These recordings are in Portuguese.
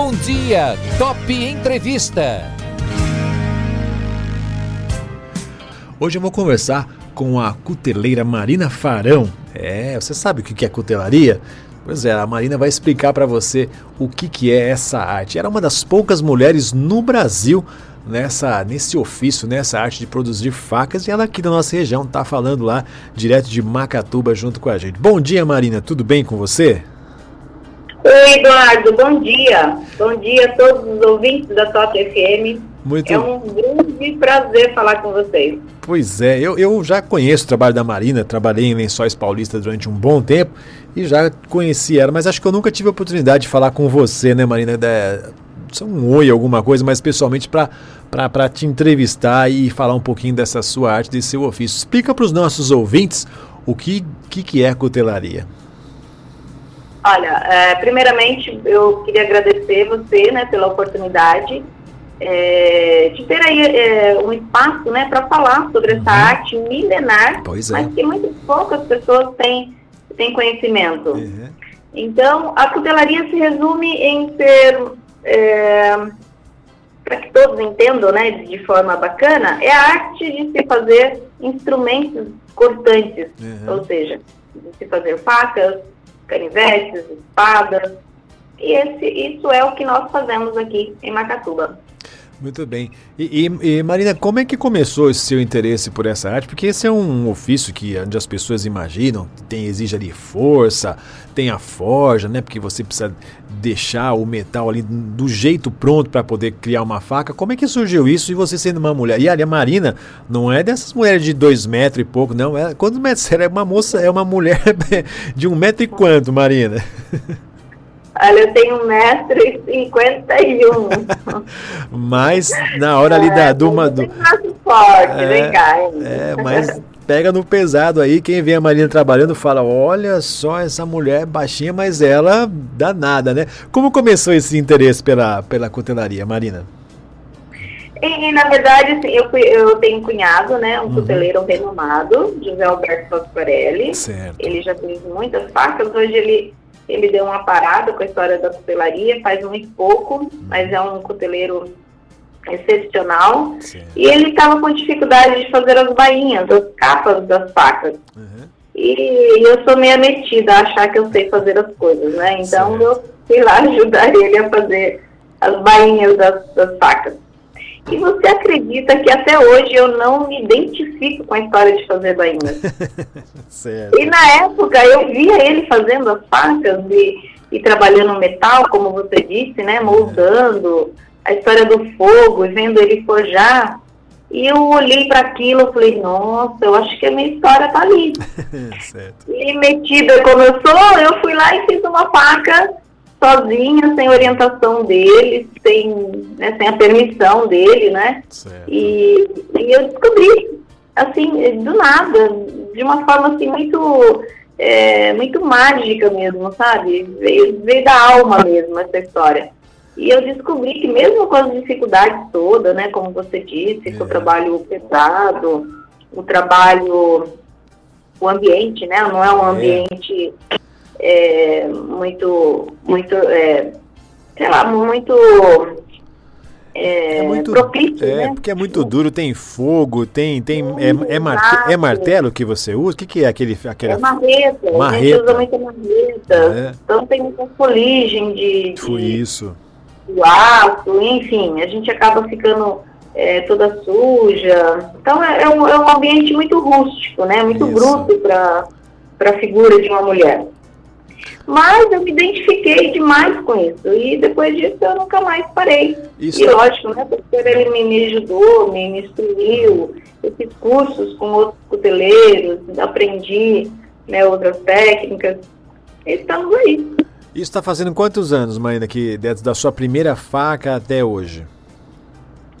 Bom dia, Top Entrevista. Hoje eu vou conversar com a cuteleira Marina Farão. É, você sabe o que é cutelaria? Pois é, a Marina vai explicar para você o que, que é essa arte. Era uma das poucas mulheres no Brasil nessa nesse ofício, nessa arte de produzir facas e ela aqui da nossa região está falando lá direto de Macatuba junto com a gente. Bom dia, Marina, tudo bem com você? Oi, Eduardo, bom dia. Bom dia a todos os ouvintes da Top FM. Muito... É um grande prazer falar com vocês. Pois é, eu, eu já conheço o trabalho da Marina, trabalhei em Lençóis Paulistas durante um bom tempo e já conheci ela, mas acho que eu nunca tive a oportunidade de falar com você, né, Marina? Da, um oi, alguma coisa, mas pessoalmente para te entrevistar e falar um pouquinho dessa sua arte, desse seu ofício. Explica para os nossos ouvintes o que, que, que é cutelaria. Olha, é, primeiramente eu queria agradecer você né, pela oportunidade é, de ter aí é, um espaço né, para falar sobre essa uhum. arte milenar, pois é. mas que muito poucas pessoas têm, têm conhecimento. Uhum. Então, a cutelaria se resume em ser, é, para que todos entendam né, de forma bacana, é a arte de se fazer instrumentos cortantes, uhum. ou seja, de se fazer facas, canivetes, espadas. E esse, isso é o que nós fazemos aqui em Macatuba. Muito bem. E, e, e, Marina, como é que começou esse seu interesse por essa arte? Porque esse é um ofício que onde as pessoas imaginam, tem exige ali força, tem a forja, né? Porque você precisa deixar o metal ali do jeito pronto para poder criar uma faca. Como é que surgiu isso? E você sendo uma mulher? E ali a Marina não é dessas mulheres de dois metros e pouco, não. É, quantos metros? É uma moça, é uma mulher de um metro e quanto, Marina? Olha, eu tenho 1,51m. mas na hora ali da é, do uma do. forte, é, vem cá. É, mas pega no pesado aí, quem vê a Marina trabalhando fala: olha só essa mulher baixinha, mas ela dá nada, né? Como começou esse interesse pela, pela cutelaria, Marina? E, na verdade, assim, eu, fui, eu tenho um cunhado, né, um uhum. cuteleiro renomado, José Alberto Fosforelli. Certo. Ele já fez muitas facas, hoje ele ele deu uma parada com a história da cutelaria, faz muito pouco, mas é um cuteleiro excepcional. Sim. E ele estava com dificuldade de fazer as bainhas, as capas das facas. Uhum. E eu sou meio metida a achar que eu sei fazer as coisas, né? Então certo. eu fui lá ajudar ele a fazer as bainhas das, das facas. E você acredita que até hoje eu não me identifico com a história de fazer bainhas? e na época eu via ele fazendo as facas e, e trabalhando metal, como você disse, né? Moldando a história do fogo e vendo ele forjar. E eu olhei para aquilo e falei, nossa, eu acho que a minha história tá ali. e metida como eu sou, eu fui lá e fiz uma faca sozinha, sem orientação dele, sem, né, sem a permissão dele, né? E, e, eu descobri, assim, do nada, de uma forma assim muito, é, muito mágica mesmo, sabe? Veio, veio da alma mesmo essa história. E eu descobri que mesmo com as dificuldades todas, né, como você disse, é. com o trabalho pesado, o trabalho, o ambiente, né, não é um é. ambiente é, muito, muito, é, sei lá, muito, é, é muito propício, é, né? Porque é muito duro, tem fogo, tem, tem é, é, marte, é martelo que você usa? O que, que é aquele, aquela... É marreta, marreta. a gente usa muita marreta, é. então tem muita foligem de, Foi isso. de aço, enfim, a gente acaba ficando é, toda suja, então é, é, um, é um ambiente muito rústico, né, muito isso. bruto para a figura de uma mulher. Mas eu me identifiquei demais com isso. E depois disso eu nunca mais parei. Isso. E lógico, né? Porque ele me, me ajudou, me, me instruiu. Eu fiz cursos com outros cuteleiros, aprendi né, outras técnicas. Estamos aí. Isso está fazendo quantos anos, Maína, que da sua primeira faca até hoje?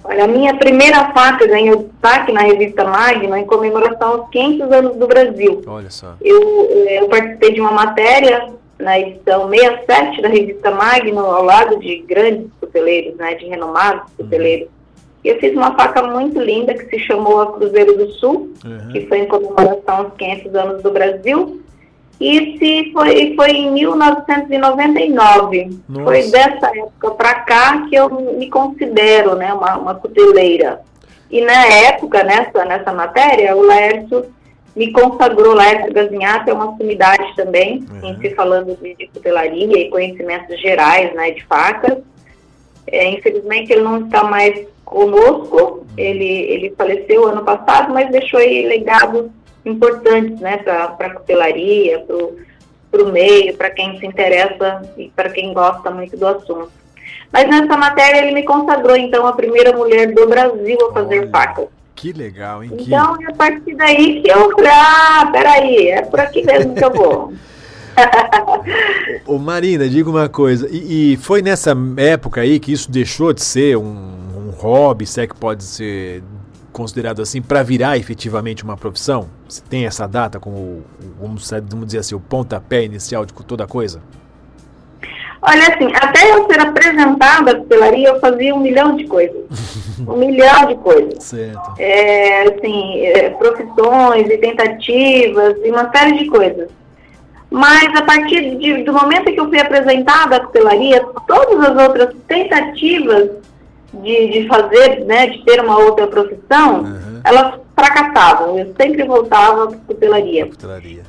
Olha, a minha primeira faca ganhou destaque na revista Magna em comemoração aos 500 anos do Brasil. Olha só. Eu, eh, eu participei de uma matéria na edição 67 da revista Magno, ao lado de grandes cuteleiros, né, de renomados uhum. cuteleiros. E eu fiz uma faca muito linda que se chamou a Cruzeiro do Sul, uhum. que foi em comemoração aos 500 anos do Brasil. E se foi, foi em 1999. Nossa. Foi dessa época para cá que eu me considero né, uma, uma cuteleira. E na época, nessa, nessa matéria, o Laércio me consagrou, Laércio Gazinhato é uma sumidade também, uhum. em se falando de, de cutelaria e conhecimentos gerais né, de facas. É, infelizmente ele não está mais conosco, ele, ele faleceu ano passado, mas deixou aí legados importantes né, para a cutelaria, para o meio, para quem se interessa e para quem gosta muito do assunto. Mas nessa matéria ele me consagrou, então, a primeira mulher do Brasil a fazer facas. Que legal, hein? Então, é a partir daí que eu falei, ah, peraí, é por aqui mesmo que eu vou. Ô, Marina, diga uma coisa, e, e, foi nessa época aí que isso deixou de ser um, um hobby, se é que pode ser considerado assim, para virar efetivamente uma profissão? Você tem essa data como, vamos, vamos dizer assim, o pontapé inicial de toda a coisa? Olha, assim, até eu ser apresentada à pastelaria, eu fazia um milhão de coisas. um milhão de coisas. Certo. É, assim, é, profissões e tentativas e uma série de coisas. Mas a partir de, do momento que eu fui apresentada à pastelaria, todas as outras tentativas de, de fazer, né, de ter uma outra profissão, uhum. elas fracassavam. Eu sempre voltava para a pastelaria.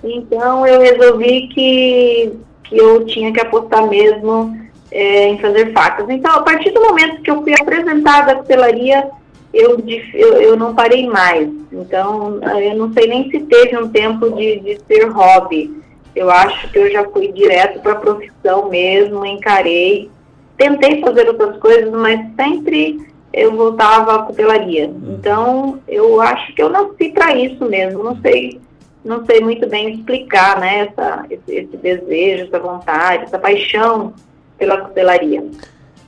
Então eu resolvi que que eu tinha que apostar mesmo é, em fazer facas. Então, a partir do momento que eu fui apresentada à cutelaria, eu, eu, eu, não parei mais. Então, eu não sei nem se teve um tempo de, de ser hobby. Eu acho que eu já fui direto para a profissão mesmo, encarei. Tentei fazer outras coisas, mas sempre eu voltava à cutelaria. Então, eu acho que eu nasci para isso mesmo. Não sei não sei muito bem explicar né, essa, esse, esse desejo, essa vontade, essa paixão pela cutelaria.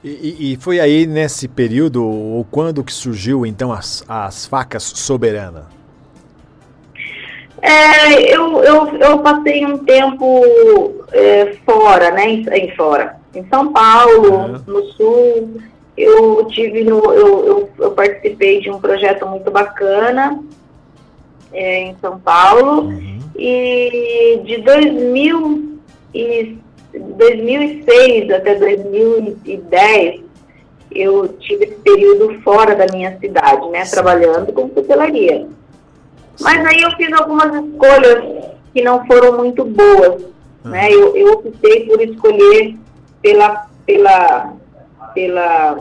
E, e, foi aí nesse período, ou quando que surgiu então as, as facas soberana? É, eu, eu, eu passei um tempo é, fora, né, em, em, fora, em São Paulo, uhum. no Sul. Eu tive no, eu, eu, eu participei de um projeto muito bacana é, em São Paulo. Uhum. E de 2000 e 2006 até 2010, eu tive esse período fora da minha cidade, né, trabalhando com tutelaria. Mas aí eu fiz algumas escolhas que não foram muito boas, uhum. né, eu, eu optei por escolher pela, pela, pela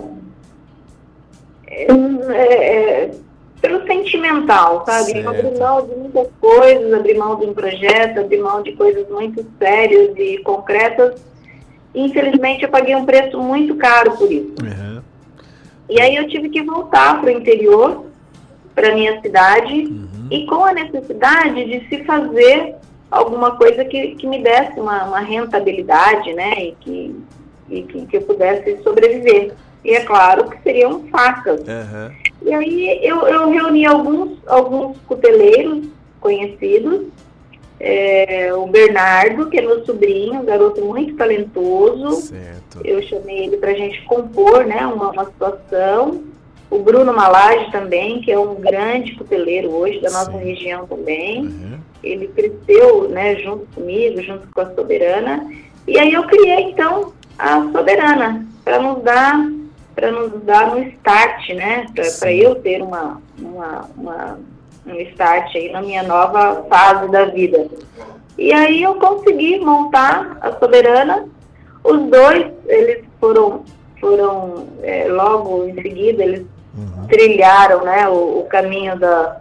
é, é, pelo sentimental, sabe? Certo. Abrir mão de muitas coisas, abrir mão de um projeto, abrir mão de coisas muito sérias e concretas. Infelizmente, eu paguei um preço muito caro por isso. Uhum. E aí eu tive que voltar para o interior, para minha cidade, uhum. e com a necessidade de se fazer alguma coisa que, que me desse uma, uma rentabilidade, né? E que, e que, que eu pudesse sobreviver. E é claro que seriam facas. Uhum. E aí eu, eu reuni alguns, alguns cuteleiros conhecidos, é, o Bernardo, que é meu sobrinho, um garoto muito talentoso. Certo. Eu chamei ele para a gente compor né, uma, uma situação. O Bruno Malage também, que é um grande cuteleiro hoje da nossa Sim. região também. Uhum. Ele cresceu né, junto comigo, junto com a Soberana. E aí eu criei, então, a Soberana, para nos dar para nos dar um start, né? Para eu ter uma, uma, uma, um start aí na minha nova fase da vida. E aí eu consegui montar a Soberana. Os dois, eles foram, foram é, logo em seguida, eles uhum. trilharam né, o, o caminho da,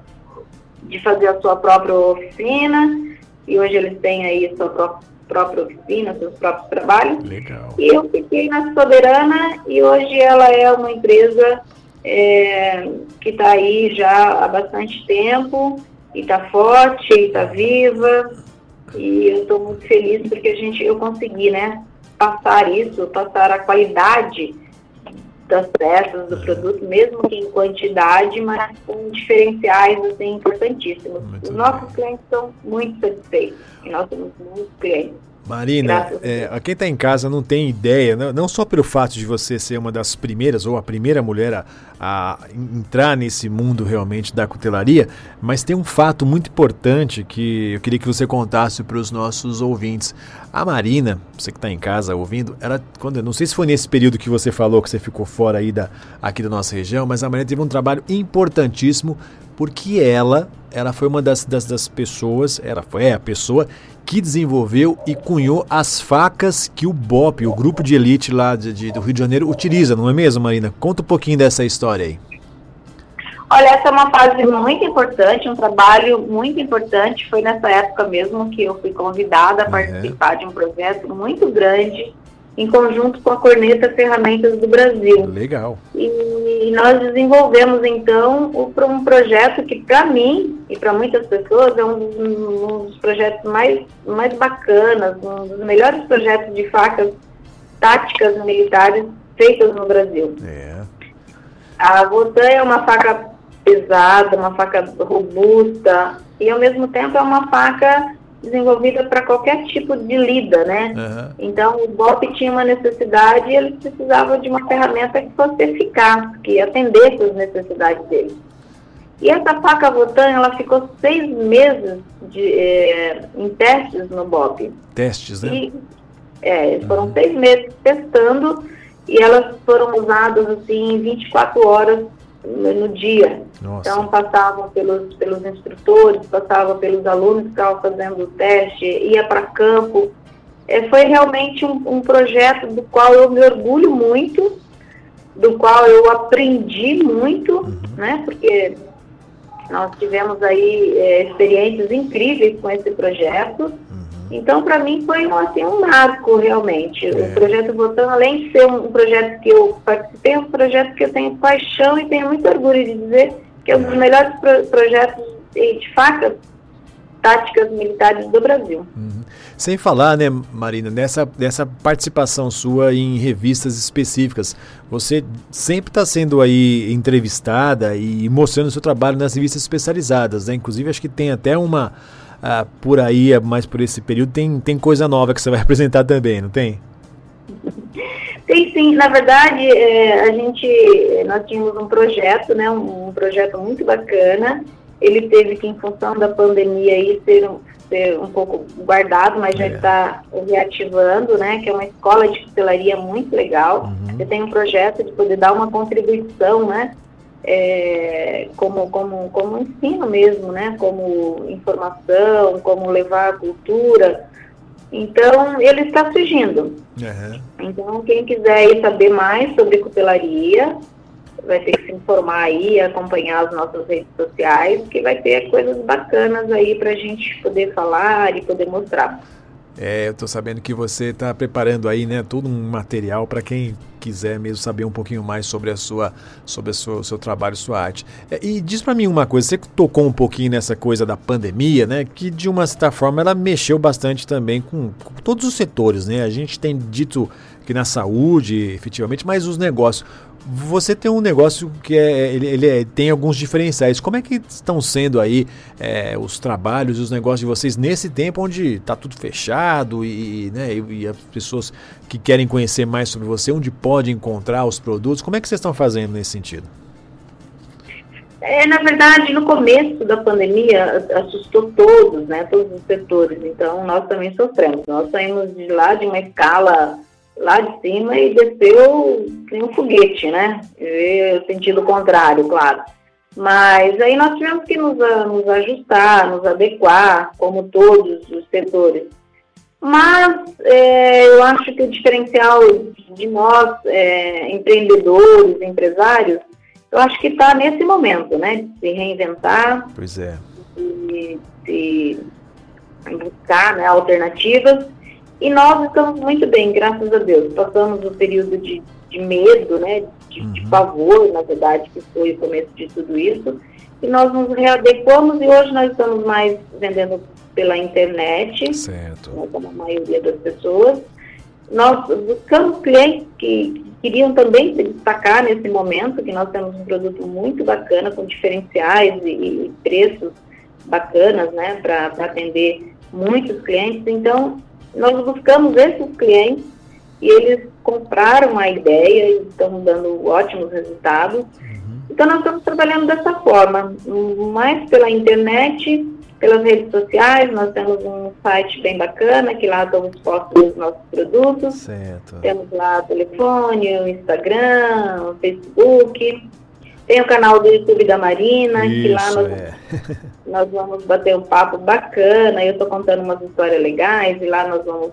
de fazer a sua própria oficina. E hoje eles têm aí a sua própria própria oficina, seus próprios trabalhos. Legal. E eu fiquei na Soberana e hoje ela é uma empresa é, que está aí já há bastante tempo e está forte, está viva. E eu estou muito feliz porque a gente, eu consegui, né, passar isso, passar a qualidade das peças, do produto, mesmo que em quantidade, mas com diferenciais assim, importantíssimos. Muito Os nossos clientes são muito satisfeitos e nós temos muitos clientes. Marina, é, quem está em casa não tem ideia, não, não, só pelo fato de você ser uma das primeiras ou a primeira mulher a, a, entrar nesse mundo realmente da cutelaria, mas tem um fato muito importante que eu queria que você contasse para os nossos ouvintes. A Marina, você que está em casa ouvindo, ela, quando, não sei se foi nesse período que você falou que você ficou fora aí da, aqui da nossa região, mas a Marina teve um trabalho importantíssimo porque ela, ela foi uma das, das, das pessoas, ela foi é, a pessoa que desenvolveu e cunhou as facas que o BOP, o grupo de elite lá de, de, do Rio de Janeiro, utiliza, não é mesmo, Marina? Conta um pouquinho dessa história aí. Olha, essa é uma fase muito importante, um trabalho muito importante. Foi nessa época mesmo que eu fui convidada a uhum. participar de um projeto muito grande em conjunto com a Corneta Ferramentas do Brasil. Legal. E, nós desenvolvemos então um projeto que para mim e para muitas pessoas é um dos, um dos, projetos mais, mais bacanas, um dos melhores projetos de facas táticas militares feitas no Brasil. É. A Votan é uma faca pesada, uma faca robusta e ao mesmo tempo é uma faca desenvolvida para qualquer tipo de lida, né? Uhum. Então o BOP tinha uma necessidade e ele precisava de uma ferramenta que fosse eficaz, que atendesse as necessidades dele. E essa faca Votan, ela ficou seis meses de, é, em testes no BOP. Testes, né? E, é, foram uhum. seis meses testando e elas foram usadas assim 24 horas no dia. Nossa. Então passavam pelos, pelos instrutores, passavam pelos alunos que estavam fazendo o teste, ia para campo. É, foi realmente um, um, projeto do qual eu me orgulho muito, do qual eu aprendi muito, uhum. né? Porque nós tivemos aí é, experiências incríveis com esse projeto. Então, para mim, foi um, assim, um marco, realmente. É. O projeto Botão, além de ser um, projeto que eu participei, é um projeto que eu tenho paixão e tenho muito orgulho de dizer que é um dos melhores pro projetos de facas táticas militares do Brasil. Uhum. Sem falar, né, Marina, nessa, nessa participação sua em revistas específicas, você sempre está sendo aí entrevistada e mostrando o seu trabalho nas revistas especializadas, né? Inclusive, acho que tem até uma ah, por aí, mais por esse período, tem, tem coisa nova que você vai apresentar também, não tem? Tem sim, na verdade, é, a gente, nós tínhamos um projeto, né, um, um, projeto muito bacana, ele teve que, em função da pandemia, aí, ser, um, ser um pouco guardado, mas é. já está reativando, né, que é uma escola de cutelaria muito legal, uhum. eu tenho um projeto de poder dar uma contribuição, né, é, como, como, como ensino mesmo, né? Como informação, como levar a cultura. Então, ele está surgindo. Uhum. Então, quem quiser saber mais sobre cutelaria, vai ter que se informar aí, acompanhar as nossas redes sociais, que vai ter coisas bacanas aí para a gente poder falar e poder mostrar. É, eu estou sabendo que você está preparando aí, né, todo um material para quem quiser mesmo saber um pouquinho mais sobre a sua, sobre a sua, o seu trabalho, sua arte. É, e diz para mim uma coisa, você tocou um pouquinho nessa coisa da pandemia, né, que de uma certa forma ela mexeu bastante também com, com todos os setores, né? A gente tem dito que na saúde, efetivamente, mas os negócios. Você tem um negócio que é, ele, ele é, tem alguns diferenciais. Como é que estão sendo aí é, os trabalhos e os negócios de vocês nesse tempo onde está tudo fechado e, né, e, e, as pessoas que querem conhecer mais sobre você, onde pode encontrar os produtos? Como é que vocês estão fazendo nesse sentido? É, na verdade, no começo da pandemia, assustou todos, né, todos os setores. Então, nós também sofremos. Nós saímos de lá de uma escala lá de cima e desceu em um foguete, né? E, sentido contrário, claro. Mas aí nós tivemos que nos, nos ajustar, nos adequar, como todos os setores. Mas é, eu acho que o diferencial de nós, é, empreendedores, empresários, eu acho que está nesse momento, né? De se reinventar. Pois é. De, de buscar né, alternativas e nós estamos muito bem, graças a Deus. Passamos o período de, de medo, né, de, uhum. de pavor, na verdade, que foi o começo de tudo isso. E nós nos readequamos e hoje nós estamos mais vendendo pela internet, certo. Né, como a maioria das pessoas. Nós buscamos clientes que queriam também se destacar nesse momento, que nós temos um produto muito bacana, com diferenciais e, e preços bacanas, né, para atender muitos clientes. Então, nós buscamos esses clientes e eles compraram a ideia e estão dando ótimos resultados. Uhum. Então, nós estamos trabalhando dessa forma, mais pela internet, pelas redes sociais. Nós temos um site bem bacana, que lá estão expostos os nossos produtos. Certo. Temos lá telefone, Instagram, Facebook. Tem o canal do YouTube da Marina, Isso, que lá nós, é. nós vamos bater um papo bacana. Eu estou contando umas histórias legais e lá nós vamos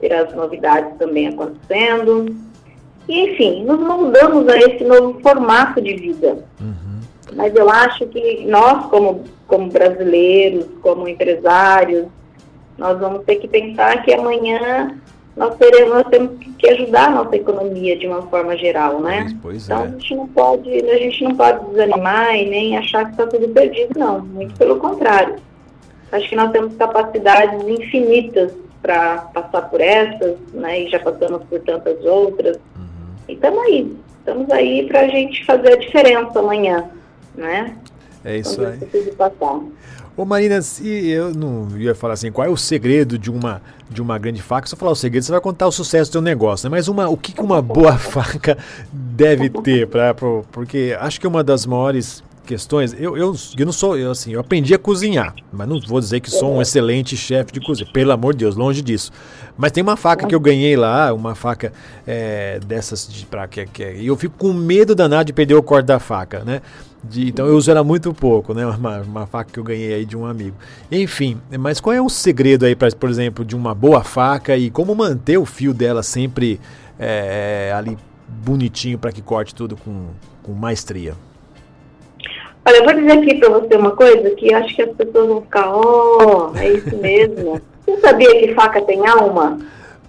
ter as novidades também acontecendo. E, enfim, nos moldamos a esse novo formato de vida. Uhum. Mas eu acho que nós, como, como brasileiros, como empresários, nós vamos ter que pensar que amanhã nós, teremos, nós temos que ajudar a nossa economia de uma forma geral, né? Pois então é. a gente não pode, a gente não pode desanimar e nem achar que está tudo perdido, não. Muito pelo contrário. Acho que nós temos capacidades infinitas para passar por essas, né? E já passamos por tantas outras. Uhum. E estamos aí. Estamos aí para a gente fazer a diferença amanhã, né? É isso aí. Ô Marina, se eu não ia falar assim, qual é o segredo de uma, de uma grande faca? Se eu falar o segredo, você vai contar o sucesso do seu negócio, né? Mas uma, o que, que uma boa faca deve ter? Pra, porque acho que uma das maiores questões. Eu, eu, eu não sou, eu, assim, eu aprendi a cozinhar, mas não vou dizer que sou um excelente chefe de cozinha, pelo amor de Deus, longe disso. Mas tem uma faca que eu ganhei lá, uma faca é, dessas de pra que, que e eu fico com medo danado de perder o corte da faca, né? De, então eu uso ela muito pouco, né? Uma, uma faca que eu ganhei aí de um amigo. Enfim, mas qual é o segredo aí, pra, por exemplo, de uma boa faca e como manter o fio dela sempre é, ali bonitinho para que corte tudo com, com maestria? Olha, eu vou dizer aqui para você uma coisa que acho que as pessoas vão ficar, oh, é isso mesmo. Você sabia que faca tem alma?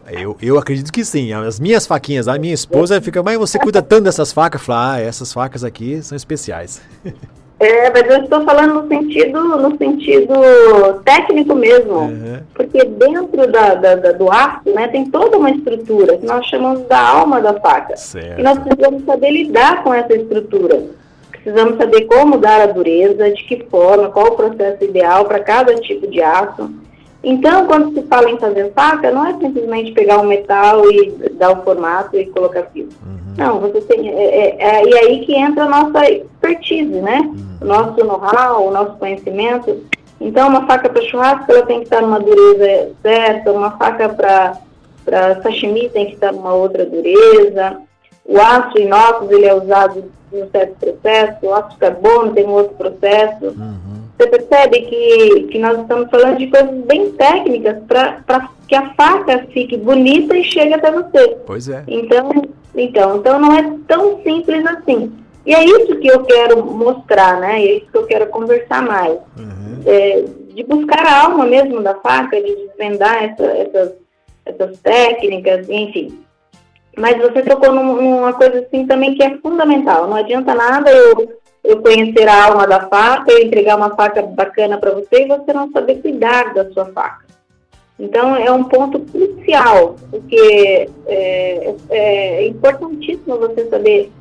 Eu, eu acredito que sim. As minhas faquinhas, a minha esposa fica, mas você cuida tanto dessas facas? Fala, ah, essas facas aqui são especiais. É, mas eu estou falando no sentido, no sentido técnico mesmo. Uhum. Porque dentro da, da, da, do arco né, tem toda uma estrutura que nós chamamos da alma da faca. Certo. E nós precisamos saber lidar com essa estrutura. Precisamos saber como dar a dureza, de que forma, qual o processo ideal para cada tipo de aço. Então, quando se fala em fazer faca, não é simplesmente pegar um metal e dar o formato e colocar fio. Uhum. Não, você tem. É, é, é, e aí que entra a nossa expertise, né? Uhum. O nosso know-how, o nosso conhecimento. Então, uma faca para churrasco ela tem que estar numa dureza certa, uma faca para sashimi tem que estar numa outra dureza. O aço inox ele é usado um certo processo, o aço carbono tem um outro processo. Uhum. Você percebe que, que nós estamos falando de coisas bem técnicas para que a faca fique bonita e chegue até você. Pois é. Então, então, então não é tão simples assim. E é isso que eu quero mostrar, né? E é isso que eu quero conversar mais. Uhum. É, de buscar a alma mesmo da faca, de desvendar essa, essas, essas técnicas, enfim. Mas você tocou num, numa coisa assim também que é fundamental. Não adianta nada eu, eu conhecer a alma da faca, eu entregar uma faca bacana para você e você não saber cuidar da sua faca. Então é um ponto crucial, porque é, é importantíssimo você saber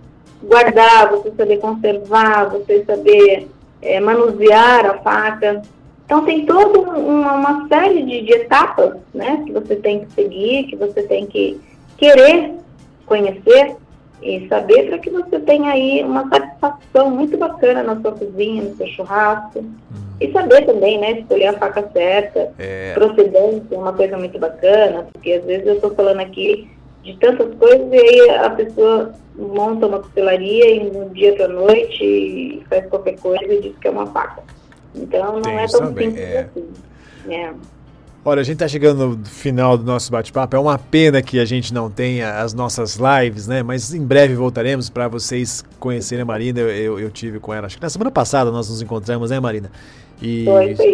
guardar, você saber conservar, você saber é, manusear a faca. Então tem toda uma, uma série de, de etapas né, que você tem que seguir, que você tem que querer conhecer e saber para que você tenha aí uma satisfação muito bacana na sua cozinha, no seu churrasco. Hum. E saber também, né, escolher a faca certa, é. procedência, é uma coisa muito bacana, porque às vezes eu estou falando aqui de tantas coisas e aí a pessoa monta uma costelaria e um dia para noite faz qualquer coisa e diz que é uma faca. Então não Tem é tão simples é. assim. É. Olha, a gente está chegando no final do nosso bate-papo. É uma pena que a gente não tenha as nossas lives, né? Mas em breve voltaremos para vocês conhecerem a Marina. Eu, eu, eu, tive com ela, acho que na semana passada nós nos encontramos, né, Marina? E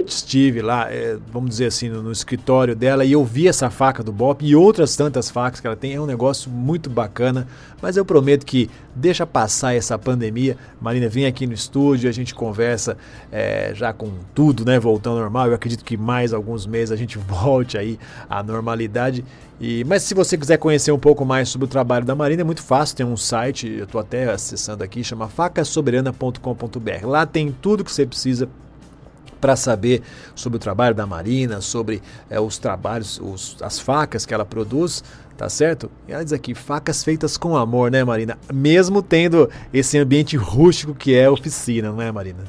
estive lá, é, vamos dizer assim, no, no, escritório dela e eu vi essa faca do Bop e outras tantas facas que ela tem. É um negócio muito bacana, mas eu prometo que deixa passar essa pandemia. Marina, vem aqui no estúdio, a gente conversa é, já com tudo, né? Voltando ao normal. Eu acredito que mais alguns meses a gente volte aí à normalidade. E, mas se você quiser conhecer um pouco mais sobre o trabalho da Marina, é muito fácil, tem um site, eu estou até acessando aqui, chama facasoberana.com.br. Lá tem tudo que você precisa para saber sobre o trabalho da Marina, sobre é, os trabalhos, os, as facas que ela produz, tá certo? E ela diz aqui, facas feitas com amor, né, Marina? Mesmo tendo esse ambiente rústico que é a oficina, não é, Marina?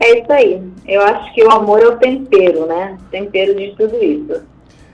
É isso aí. Eu acho que o amor é o tempero, né? Tempero de tudo isso.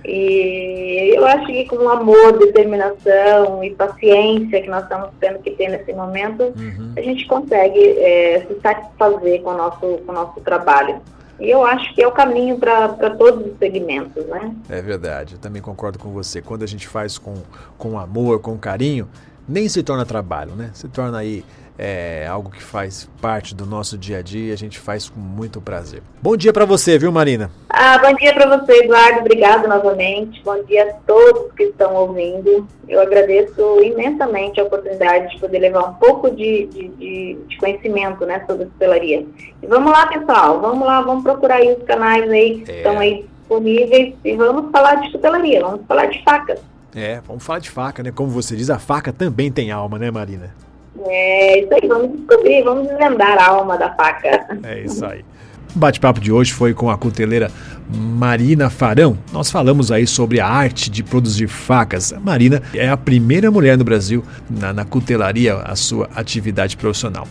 E eu acho que com amor, determinação e paciência que nós estamos tendo que ter nesse momento, uhum. a gente consegue é, se satisfazer com o nosso, com o nosso trabalho. E eu acho que é o caminho para todos os segmentos, né? É verdade, eu também concordo com você. Quando a gente faz com, com amor, com carinho, nem se torna trabalho, né? Se torna aí é algo que faz parte do nosso dia a dia e a gente faz com muito prazer. Bom dia para você, viu, Marina? Ah, bom dia para você, Eduardo. Obrigado novamente. Bom dia a todos que estão ouvindo. Eu agradeço imensamente a oportunidade de poder levar um pouco de, de, de, conhecimento né, sobre hotelaria. E vamos lá, pessoal. Vamos lá, vamos procurar aí os canais aí que é. estão aí disponíveis e vamos falar de tutelaria, vamos falar de facas. É, vamos falar de faca, né? Como você diz, a faca também tem alma, né, Marina? É isso aí, vamos descobrir, vamos desvendar a alma da faca. É isso aí. O bate-papo de hoje foi com a cuteleira Marina Farão. Nós falamos aí sobre a arte de produzir facas. A Marina é a primeira mulher no Brasil na, na cutelaria, a sua atividade profissional.